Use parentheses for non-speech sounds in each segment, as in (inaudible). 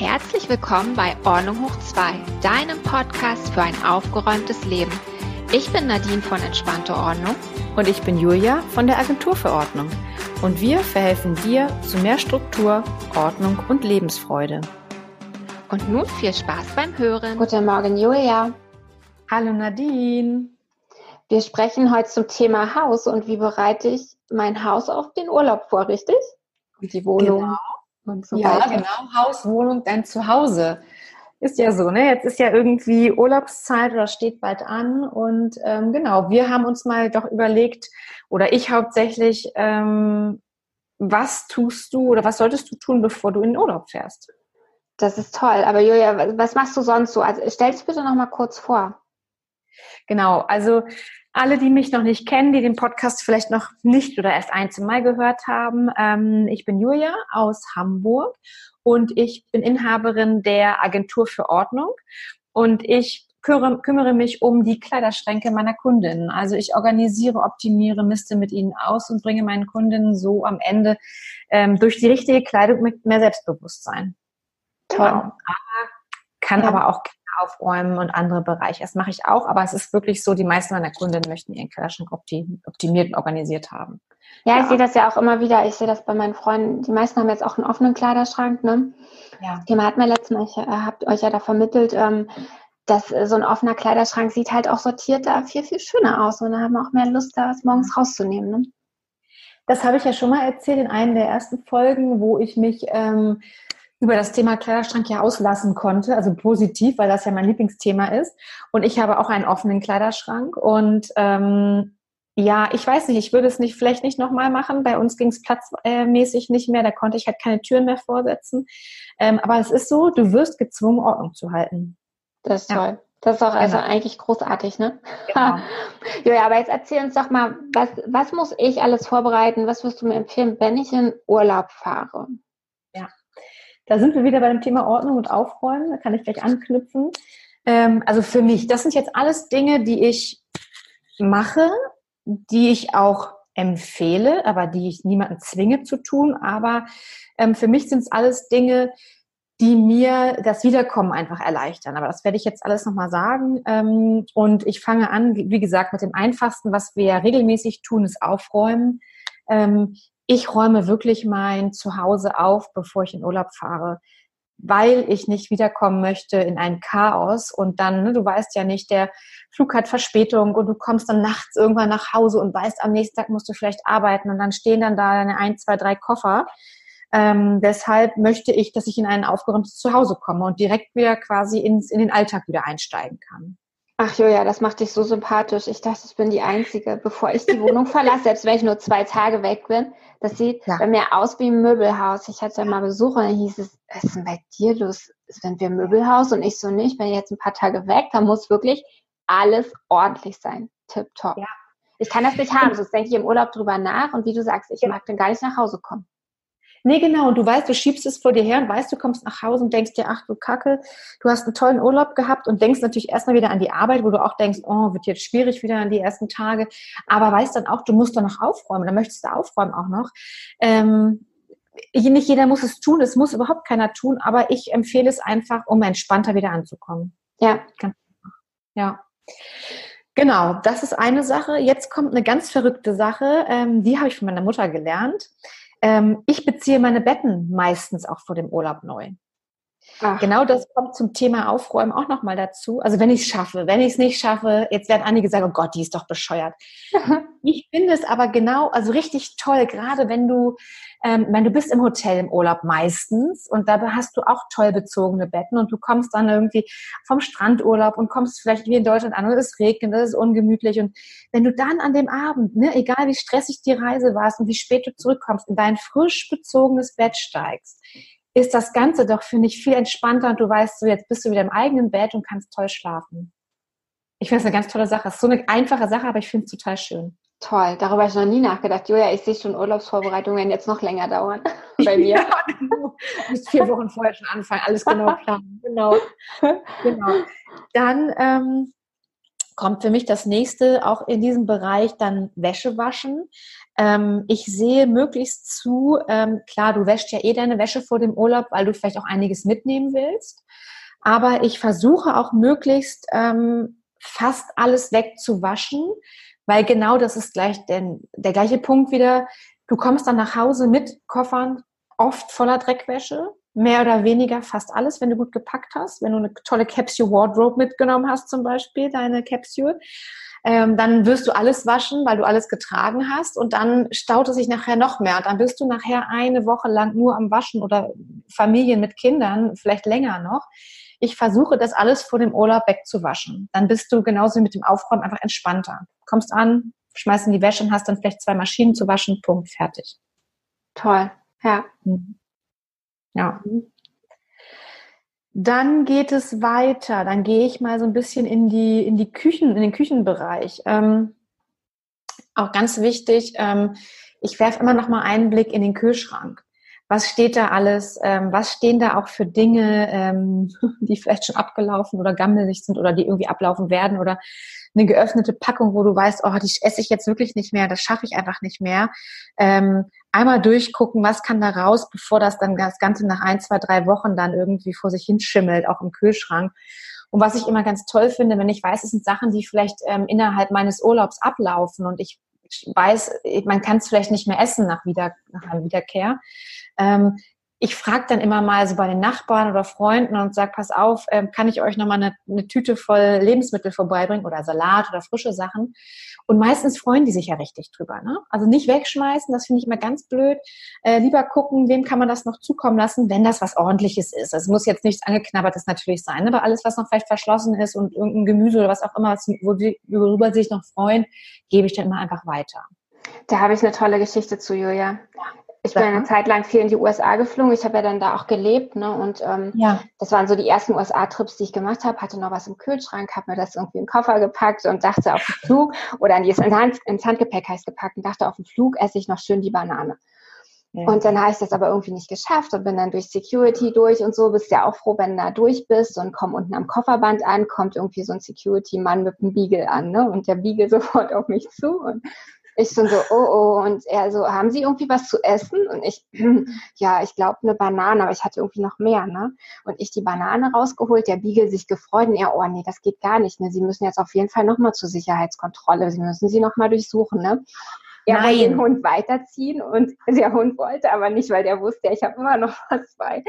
Herzlich willkommen bei Ordnung hoch 2, deinem Podcast für ein aufgeräumtes Leben. Ich bin Nadine von Entspannte Ordnung. Und ich bin Julia von der Agentur für Ordnung. Und wir verhelfen dir zu mehr Struktur, Ordnung und Lebensfreude. Und nun viel Spaß beim Hören. Guten Morgen, Julia. Hallo Nadine. Wir sprechen heute zum Thema Haus und wie bereite ich mein Haus auf den Urlaub vor, richtig? Und die Wohnung. Genau. Und so ja, weiter. genau. Haus, Wohnung, dein Zuhause. Ist ja so, ne? Jetzt ist ja irgendwie Urlaubszeit oder steht bald an. Und ähm, genau, wir haben uns mal doch überlegt, oder ich hauptsächlich, ähm, was tust du oder was solltest du tun, bevor du in den Urlaub fährst? Das ist toll. Aber Julia, was machst du sonst so? Also stell dich bitte noch mal kurz vor. Genau, also alle, die mich noch nicht kennen, die den Podcast vielleicht noch nicht oder erst ein, zwei Mal gehört haben, ähm, ich bin Julia aus Hamburg und ich bin Inhaberin der Agentur für Ordnung und ich kümmere, kümmere mich um die Kleiderschränke meiner Kundinnen. Also ich organisiere, optimiere, misste mit ihnen aus und bringe meinen Kundinnen so am Ende ähm, durch die richtige Kleidung mit mehr Selbstbewusstsein. Toll. Genau. Aber, kann ja. aber auch aufräumen und andere Bereiche. Das mache ich auch, aber es ist wirklich so, die meisten meiner Kundinnen möchten ihren Kleiderschrank optimiert und organisiert haben. Ja, ja, ich sehe das ja auch immer wieder. Ich sehe das bei meinen Freunden. Die meisten haben jetzt auch einen offenen Kleiderschrank. Ne? Ja. Thema hat mir letztens, ich äh, habt euch ja da vermittelt, ähm, dass äh, so ein offener Kleiderschrank sieht halt auch sortiert da viel, viel schöner aus. Und da haben wir auch mehr Lust, da was morgens rauszunehmen. Ne? Das habe ich ja schon mal erzählt in einer der ersten Folgen, wo ich mich ähm, über das Thema Kleiderschrank ja auslassen konnte, also positiv, weil das ja mein Lieblingsthema ist. Und ich habe auch einen offenen Kleiderschrank und ähm, ja, ich weiß nicht, ich würde es nicht vielleicht nicht nochmal machen. Bei uns ging es platzmäßig nicht mehr, da konnte ich halt keine Türen mehr vorsetzen. Ähm, aber es ist so, du wirst gezwungen, Ordnung zu halten. Das ist ja. toll. Das ist auch also genau. eigentlich großartig, ne? Genau. (laughs) ja, aber jetzt erzähl uns doch mal, was, was muss ich alles vorbereiten? Was wirst du mir empfehlen, wenn ich in Urlaub fahre? Da sind wir wieder bei dem Thema Ordnung und Aufräumen. Da kann ich gleich anknüpfen. Ähm, also für mich, das sind jetzt alles Dinge, die ich mache, die ich auch empfehle, aber die ich niemanden zwinge zu tun. Aber ähm, für mich sind es alles Dinge, die mir das Wiederkommen einfach erleichtern. Aber das werde ich jetzt alles nochmal sagen. Ähm, und ich fange an, wie gesagt, mit dem Einfachsten, was wir ja regelmäßig tun, ist Aufräumen. Ähm, ich räume wirklich mein Zuhause auf, bevor ich in Urlaub fahre, weil ich nicht wiederkommen möchte in ein Chaos und dann, ne, du weißt ja nicht, der Flug hat Verspätung und du kommst dann nachts irgendwann nach Hause und weißt, am nächsten Tag musst du vielleicht arbeiten und dann stehen dann da deine ein, zwei, drei Koffer. Ähm, deshalb möchte ich, dass ich in ein aufgeräumtes Zuhause komme und direkt wieder quasi ins, in den Alltag wieder einsteigen kann. Ach Julia, das macht dich so sympathisch. Ich dachte, ich bin die Einzige, bevor ich die Wohnung verlasse, selbst wenn ich nur zwei Tage weg bin. Das sieht ja. bei mir aus wie ein Möbelhaus. Ich hatte ja mal Besuch und dann hieß es, was ist denn bei dir los? Sind wir ein Möbelhaus? Und ich so nicht. Wenn ich jetzt ein paar Tage weg, dann muss wirklich alles ordentlich sein. Tipptopp. Ja. Ich kann das nicht haben, sonst denke ich im Urlaub drüber nach und wie du sagst, ich ja. mag dann gar nicht nach Hause kommen. Nee, genau. Und du weißt, du schiebst es vor dir her und weißt, du kommst nach Hause und denkst dir, ach du Kacke, du hast einen tollen Urlaub gehabt und denkst natürlich erstmal wieder an die Arbeit, wo du auch denkst, oh, wird jetzt schwierig wieder an die ersten Tage. Aber weißt dann auch, du musst doch noch aufräumen. Dann möchtest du aufräumen auch noch. Ähm, nicht jeder muss es tun, es muss überhaupt keiner tun, aber ich empfehle es einfach, um entspannter wieder anzukommen. Ja. Ja. Genau, das ist eine Sache. Jetzt kommt eine ganz verrückte Sache, ähm, die habe ich von meiner Mutter gelernt. Ähm, ich beziehe meine Betten meistens auch vor dem Urlaub neu. Ach. Genau das kommt zum Thema Aufräumen auch nochmal dazu. Also wenn ich es schaffe, wenn ich es nicht schaffe, jetzt werden einige sagen, oh Gott, die ist doch bescheuert. (laughs) ich finde es aber genau, also richtig toll, gerade wenn du, ähm, wenn du bist im Hotel im Urlaub meistens und da hast du auch toll bezogene Betten und du kommst dann irgendwie vom Strandurlaub und kommst vielleicht wie in Deutschland an und es regnet, es ist ungemütlich und wenn du dann an dem Abend, ne, egal wie stressig die Reise warst und wie spät du zurückkommst, in dein frisch bezogenes Bett steigst, ist das Ganze doch, finde ich, viel entspannter und du weißt so, jetzt bist du wieder im eigenen Bett und kannst toll schlafen. Ich finde es eine ganz tolle Sache. Es ist so eine einfache Sache, aber ich finde es total schön. Toll, darüber habe ich noch nie nachgedacht. Julia, ich sehe schon Urlaubsvorbereitungen jetzt noch länger dauern (laughs) bei mir. (laughs) ja, du musst vier Wochen vorher schon anfangen, alles genau (laughs) planen. Genau. genau. Dann ähm, kommt für mich das nächste auch in diesem Bereich dann Wäsche waschen. Ähm, ich sehe möglichst zu, ähm, klar, du wäschst ja eh deine Wäsche vor dem Urlaub, weil du vielleicht auch einiges mitnehmen willst. Aber ich versuche auch möglichst ähm, fast alles wegzuwaschen, weil genau das ist gleich den, der gleiche Punkt wieder. Du kommst dann nach Hause mit Koffern, oft voller Dreckwäsche, mehr oder weniger fast alles, wenn du gut gepackt hast, wenn du eine tolle Capsule Wardrobe mitgenommen hast zum Beispiel, deine Capsule, ähm, dann wirst du alles waschen, weil du alles getragen hast und dann staut es sich nachher noch mehr dann bist du nachher eine Woche lang nur am Waschen oder Familien mit Kindern, vielleicht länger noch. Ich versuche das alles vor dem Urlaub wegzuwaschen. Dann bist du genauso wie mit dem Aufräumen einfach entspannter. Kommst an, schmeißt in die Wäsche und hast dann vielleicht zwei Maschinen zu waschen, Punkt, fertig. Toll, ja. Mhm. Ja. Dann geht es weiter. Dann gehe ich mal so ein bisschen in die, in die Küchen, in den Küchenbereich. Ähm, auch ganz wichtig, ähm, ich werfe immer noch mal einen Blick in den Kühlschrank. Was steht da alles? Ähm, was stehen da auch für Dinge, ähm, (laughs) die vielleicht schon abgelaufen oder gammelig sind oder die irgendwie ablaufen werden oder eine geöffnete Packung, wo du weißt, oh, die esse ich jetzt wirklich nicht mehr, das schaffe ich einfach nicht mehr. Ähm, einmal durchgucken, was kann da raus, bevor das dann das Ganze nach ein, zwei, drei Wochen dann irgendwie vor sich hinschimmelt, auch im Kühlschrank. Und was ich immer ganz toll finde, wenn ich weiß, es sind Sachen, die vielleicht ähm, innerhalb meines Urlaubs ablaufen und ich weiß, man kann es vielleicht nicht mehr essen nach, wieder, nach einer Wiederkehr. Ähm, ich frage dann immer mal so bei den Nachbarn oder Freunden und sage, pass auf, ähm, kann ich euch nochmal eine, eine Tüte voll Lebensmittel vorbeibringen oder Salat oder frische Sachen? Und meistens freuen die sich ja richtig drüber. Ne? Also nicht wegschmeißen, das finde ich immer ganz blöd. Äh, lieber gucken, wem kann man das noch zukommen lassen, wenn das was ordentliches ist. Es muss jetzt nichts angeknabbertes natürlich sein, aber alles, was noch vielleicht verschlossen ist und irgendein Gemüse oder was auch immer, worüber sie sich noch freuen, gebe ich dann immer einfach weiter. Da habe ich eine tolle Geschichte zu, Julia ich bin eine Zeit lang viel in die USA geflogen. Ich habe ja dann da auch gelebt, ne? Und ähm, ja. das waren so die ersten USA-Trips, die ich gemacht habe. Hatte noch was im Kühlschrank, habe mir das irgendwie in den Koffer gepackt und dachte auf dem Flug oder ins, Hand, ins Handgepäck heißt gepackt und dachte auf dem Flug esse ich noch schön die Banane. Ja. Und dann habe ich das aber irgendwie nicht geschafft und bin dann durch Security durch und so. Bist ja auch froh, wenn du da durch bist und komm unten am Kofferband an, kommt irgendwie so ein Security-Mann mit einem Beagle an, ne? Und der Beagle (laughs) sofort auf mich zu und ich schon so, oh, oh. Und er so, haben Sie irgendwie was zu essen? Und ich, (clears throat) ja, ich glaube eine Banane, aber ich hatte irgendwie noch mehr, ne? Und ich die Banane rausgeholt, der Biegel sich gefreut und er, oh nee, das geht gar nicht, ne? Sie müssen jetzt auf jeden Fall nochmal zur Sicherheitskontrolle. Sie müssen sie nochmal durchsuchen, ne? Er Nein. wollte den Hund weiterziehen und (laughs) der Hund wollte aber nicht, weil der wusste, ich habe immer noch was bei.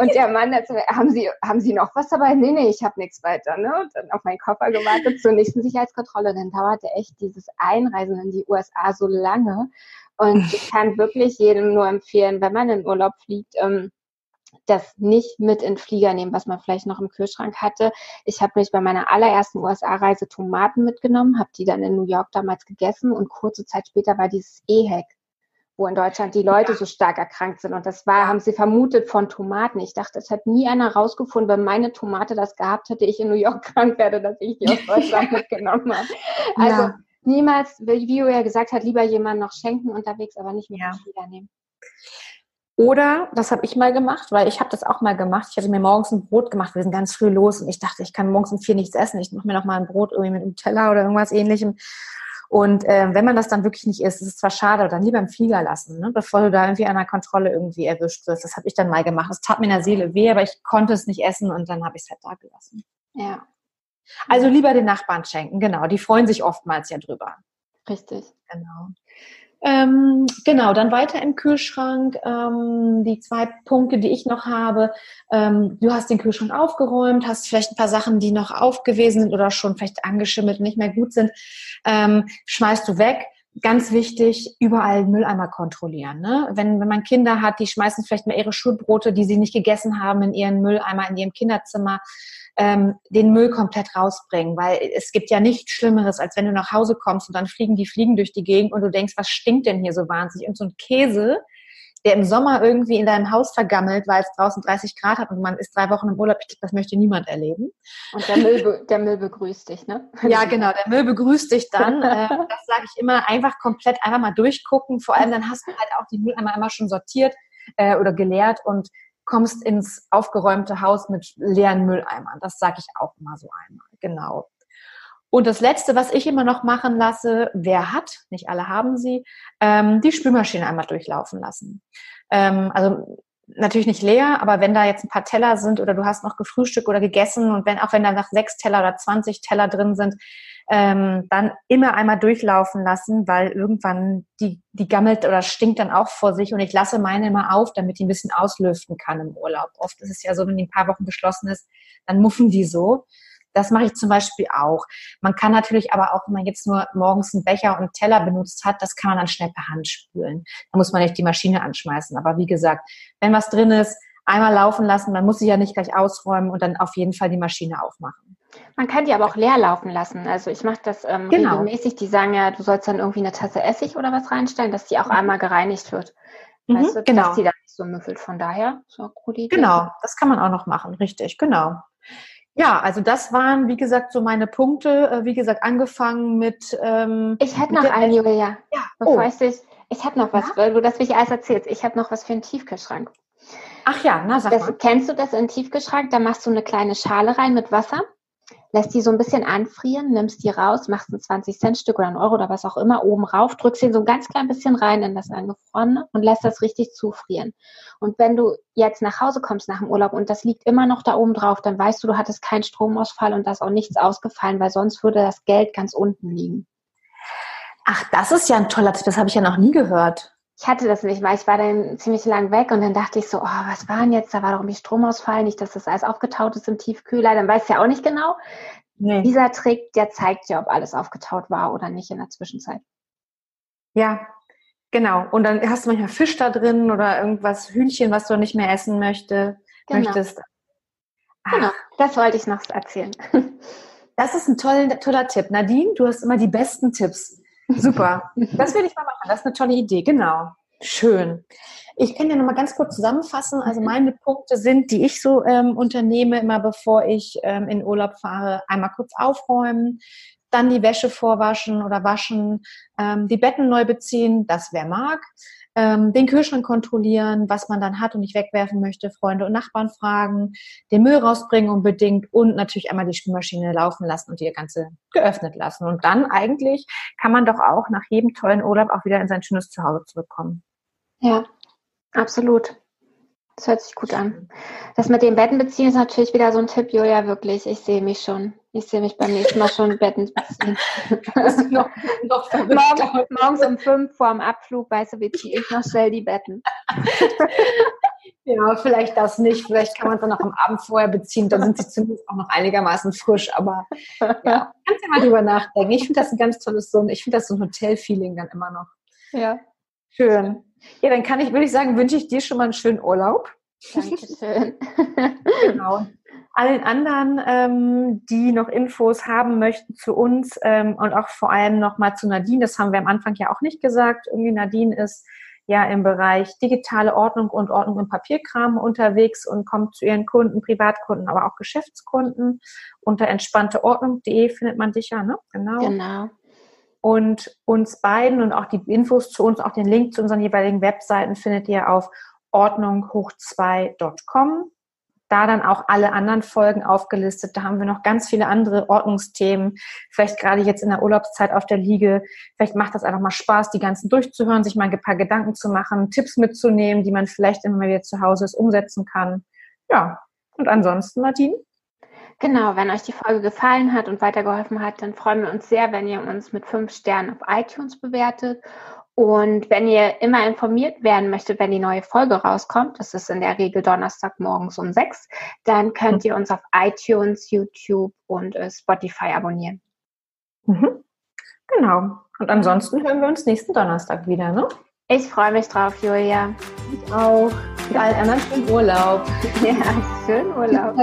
Und der Mann hat so, haben Sie, haben Sie noch was dabei? Nee, nee, ich habe nichts weiter. Ne? Und dann auf meinen Koffer gewartet zur nächsten Sicherheitskontrolle. Dann dauerte echt dieses Einreisen in die USA so lange. Und ich kann wirklich jedem nur empfehlen, wenn man in Urlaub fliegt, ähm, das nicht mit in den Flieger nehmen, was man vielleicht noch im Kühlschrank hatte. Ich habe mich bei meiner allerersten USA-Reise Tomaten mitgenommen, habe die dann in New York damals gegessen und kurze Zeit später war dieses EHEC, wo in Deutschland die Leute ja. so stark erkrankt sind. Und das war, haben sie vermutet von Tomaten. Ich dachte, es hat nie einer rausgefunden, wenn meine Tomate das gehabt hätte, ich in New York (laughs) krank werde, dass ich die aus Deutschland mitgenommen habe. Also ja. niemals, wie Julia gesagt hat, lieber jemanden noch schenken unterwegs, aber nicht mit ja. Flieger nehmen. Oder, das habe ich mal gemacht, weil ich habe das auch mal gemacht. Ich hatte mir morgens ein Brot gemacht. Wir sind ganz früh los und ich dachte, ich kann morgens um vier nichts essen. Ich mache mir noch mal ein Brot irgendwie mit einem Teller oder irgendwas ähnlichem. Und äh, wenn man das dann wirklich nicht isst, ist es zwar schade, dann lieber im Flieger lassen, ne? bevor du da irgendwie an der Kontrolle irgendwie erwischt wirst. Das habe ich dann mal gemacht. Das tat mir in der Seele weh, aber ich konnte es nicht essen und dann habe ich es halt da gelassen. Ja. Also lieber den Nachbarn schenken, genau. Die freuen sich oftmals ja drüber. Richtig. Genau. Ähm, genau, dann weiter im Kühlschrank. Ähm, die zwei Punkte, die ich noch habe. Ähm, du hast den Kühlschrank aufgeräumt, hast vielleicht ein paar Sachen, die noch aufgewesen sind oder schon vielleicht angeschimmelt, nicht mehr gut sind, ähm, schmeißt du weg. Ganz wichtig, überall Mülleimer kontrollieren. Ne? Wenn, wenn man Kinder hat, die schmeißen vielleicht mal ihre Schulbrote, die sie nicht gegessen haben, in ihren Mülleimer, in ihrem Kinderzimmer ähm, den Müll komplett rausbringen, weil es gibt ja nichts Schlimmeres, als wenn du nach Hause kommst und dann fliegen die Fliegen durch die Gegend und du denkst, was stinkt denn hier so wahnsinnig? Und so ein Käse, der im Sommer irgendwie in deinem Haus vergammelt, weil es draußen 30 Grad hat und man ist drei Wochen im Urlaub, das möchte niemand erleben. Und der Müll, der Müll begrüßt dich, ne? (laughs) Ja, genau, der Müll begrüßt dich dann. (laughs) Äh, das sage ich immer, einfach komplett einfach mal durchgucken. Vor allem dann hast du halt auch die Mülleimer immer schon sortiert äh, oder geleert und kommst ins aufgeräumte Haus mit leeren Mülleimern. Das sage ich auch mal so einmal. Genau. Und das Letzte, was ich immer noch machen lasse, wer hat, nicht alle haben sie, ähm, die Spülmaschine einmal durchlaufen lassen. Ähm, also natürlich nicht leer, aber wenn da jetzt ein paar Teller sind oder du hast noch gefrühstückt oder gegessen und wenn auch wenn da nach sechs Teller oder 20 Teller drin sind, ähm, dann immer einmal durchlaufen lassen, weil irgendwann die, die gammelt oder stinkt dann auch vor sich und ich lasse meine immer auf, damit die ein bisschen auslüften kann im Urlaub. Oft ist es ja so, wenn die ein paar Wochen beschlossen ist, dann muffen die so. Das mache ich zum Beispiel auch. Man kann natürlich aber auch, wenn man jetzt nur morgens einen Becher und einen Teller benutzt hat, das kann man dann schnell per Hand spülen. Da muss man nicht die Maschine anschmeißen. Aber wie gesagt, wenn was drin ist, einmal laufen lassen, man muss sie ja nicht gleich ausräumen und dann auf jeden Fall die Maschine aufmachen. Man kann die aber auch leer laufen lassen. Also ich mache das ähm, genau. regelmäßig. Die sagen ja, du sollst dann irgendwie eine Tasse Essig oder was reinstellen, dass die auch mhm. einmal gereinigt wird. Mhm, weißt du, genau. dass die dann nicht so müffelt. Von daher, so eine coole Idee. Genau, das kann man auch noch machen, richtig, genau. Ja, also das waren, wie gesagt, so meine Punkte. Äh, wie gesagt, angefangen mit. Ähm, ich hätte noch eine, Julia. Ja. Bevor oh. ich dich, ich habe noch was, ja? weil du das mich alles erzählst. Ich habe noch was für einen Tiefkühlschrank. Ach ja, na sag das, mal. Kennst du das in den Tiefkühlschrank? Da machst du eine kleine Schale rein mit Wasser lässt die so ein bisschen anfrieren, nimmst die raus, machst ein 20 Cent Stück oder ein Euro oder was auch immer oben rauf, drückst ihn so ein ganz klein bisschen rein in das Angefrorene und lässt das richtig zufrieren. Und wenn du jetzt nach Hause kommst nach dem Urlaub und das liegt immer noch da oben drauf, dann weißt du, du hattest keinen Stromausfall und da ist auch nichts ausgefallen, weil sonst würde das Geld ganz unten liegen. Ach, das ist ja ein toller Tipp, das habe ich ja noch nie gehört ich hatte das nicht, weil ich war dann ziemlich lang weg und dann dachte ich so, oh, was war denn jetzt? Da war doch irgendwie Stromausfall, nicht, dass das alles aufgetaut ist im Tiefkühler. Dann weiß ich ja auch nicht genau. Nee. Dieser Trick, der zeigt dir, ob alles aufgetaut war oder nicht in der Zwischenzeit. Ja, genau. Und dann hast du manchmal Fisch da drin oder irgendwas, Hühnchen, was du nicht mehr essen möchte, genau. möchtest. Genau, das wollte ich noch erzählen. Das ist ein toller, toller Tipp. Nadine, du hast immer die besten Tipps. Super. (laughs) Das will ich mal machen. Das ist eine tolle Idee. Genau. Schön. Ich kann ja noch mal ganz kurz zusammenfassen. Also mhm. meine Punkte sind, die ich so ähm, unternehme, immer bevor ich ähm, in Urlaub fahre, einmal kurz aufräumen, dann die Wäsche vorwaschen oder waschen, ähm, die Betten neu beziehen, das wer mag, ähm, den Kühlschrank kontrollieren, was man dann hat und nicht wegwerfen möchte, Freunde und Nachbarn fragen, den Müll rausbringen unbedingt und natürlich einmal die Spülmaschine laufen lassen und die ganze geöffnet lassen. Und dann eigentlich kann man doch auch nach jedem tollen Urlaub auch wieder in sein schönes Zuhause zurückkommen. Ja, absolut. Das hört sich gut an. Das mit den Betten beziehen ist natürlich wieder so ein Tipp, Julia, wirklich. Ich sehe mich schon. Ich sehe mich beim nächsten Mal schon Betten beziehen. (laughs) noch, noch morgens, morgens um fünf vor dem Abflug, weißt du, wie ziehe ich noch schnell die Betten. (laughs) ja, vielleicht das nicht. Vielleicht kann man es dann noch am Abend vorher beziehen. Dann sind sie zumindest auch noch einigermaßen frisch. Aber (laughs) ja, kannst ja mal drüber nachdenken. Ich finde das ein ganz tolles so Ich finde das so ein Hotel-Feeling dann immer noch. Ja. Schön. Ja, dann kann ich, würde ich sagen, wünsche ich dir schon mal einen schönen Urlaub. Dankeschön. genau. Allen anderen, ähm, die noch Infos haben möchten zu uns ähm, und auch vor allem nochmal zu Nadine, das haben wir am Anfang ja auch nicht gesagt. Irgendwie Nadine ist ja im Bereich digitale Ordnung und Ordnung im Papierkram unterwegs und kommt zu ihren Kunden, Privatkunden, aber auch Geschäftskunden. Unter entspannteordnung.de findet man dich ja, ne? Genau. Genau. Und uns beiden und auch die Infos zu uns, auch den Link zu unseren jeweiligen Webseiten findet ihr auf ordnunghoch2.com. Da dann auch alle anderen Folgen aufgelistet. Da haben wir noch ganz viele andere Ordnungsthemen. Vielleicht gerade jetzt in der Urlaubszeit auf der Liege. Vielleicht macht das einfach mal Spaß, die ganzen durchzuhören, sich mal ein paar Gedanken zu machen, Tipps mitzunehmen, die man vielleicht immer wieder zu Hause ist, umsetzen kann. Ja. Und ansonsten, Nadine? Genau, wenn euch die Folge gefallen hat und weitergeholfen hat, dann freuen wir uns sehr, wenn ihr uns mit fünf Sternen auf iTunes bewertet. Und wenn ihr immer informiert werden möchtet, wenn die neue Folge rauskommt, das ist in der Regel Donnerstag morgens um sechs, dann könnt ihr uns auf iTunes, YouTube und äh, Spotify abonnieren. Mhm. Genau. Und ansonsten hören wir uns nächsten Donnerstag wieder, ne? Ich freue mich drauf, Julia. Ich auch. Und allen anderen schönen Urlaub. (laughs) Ja, schönen Urlaub.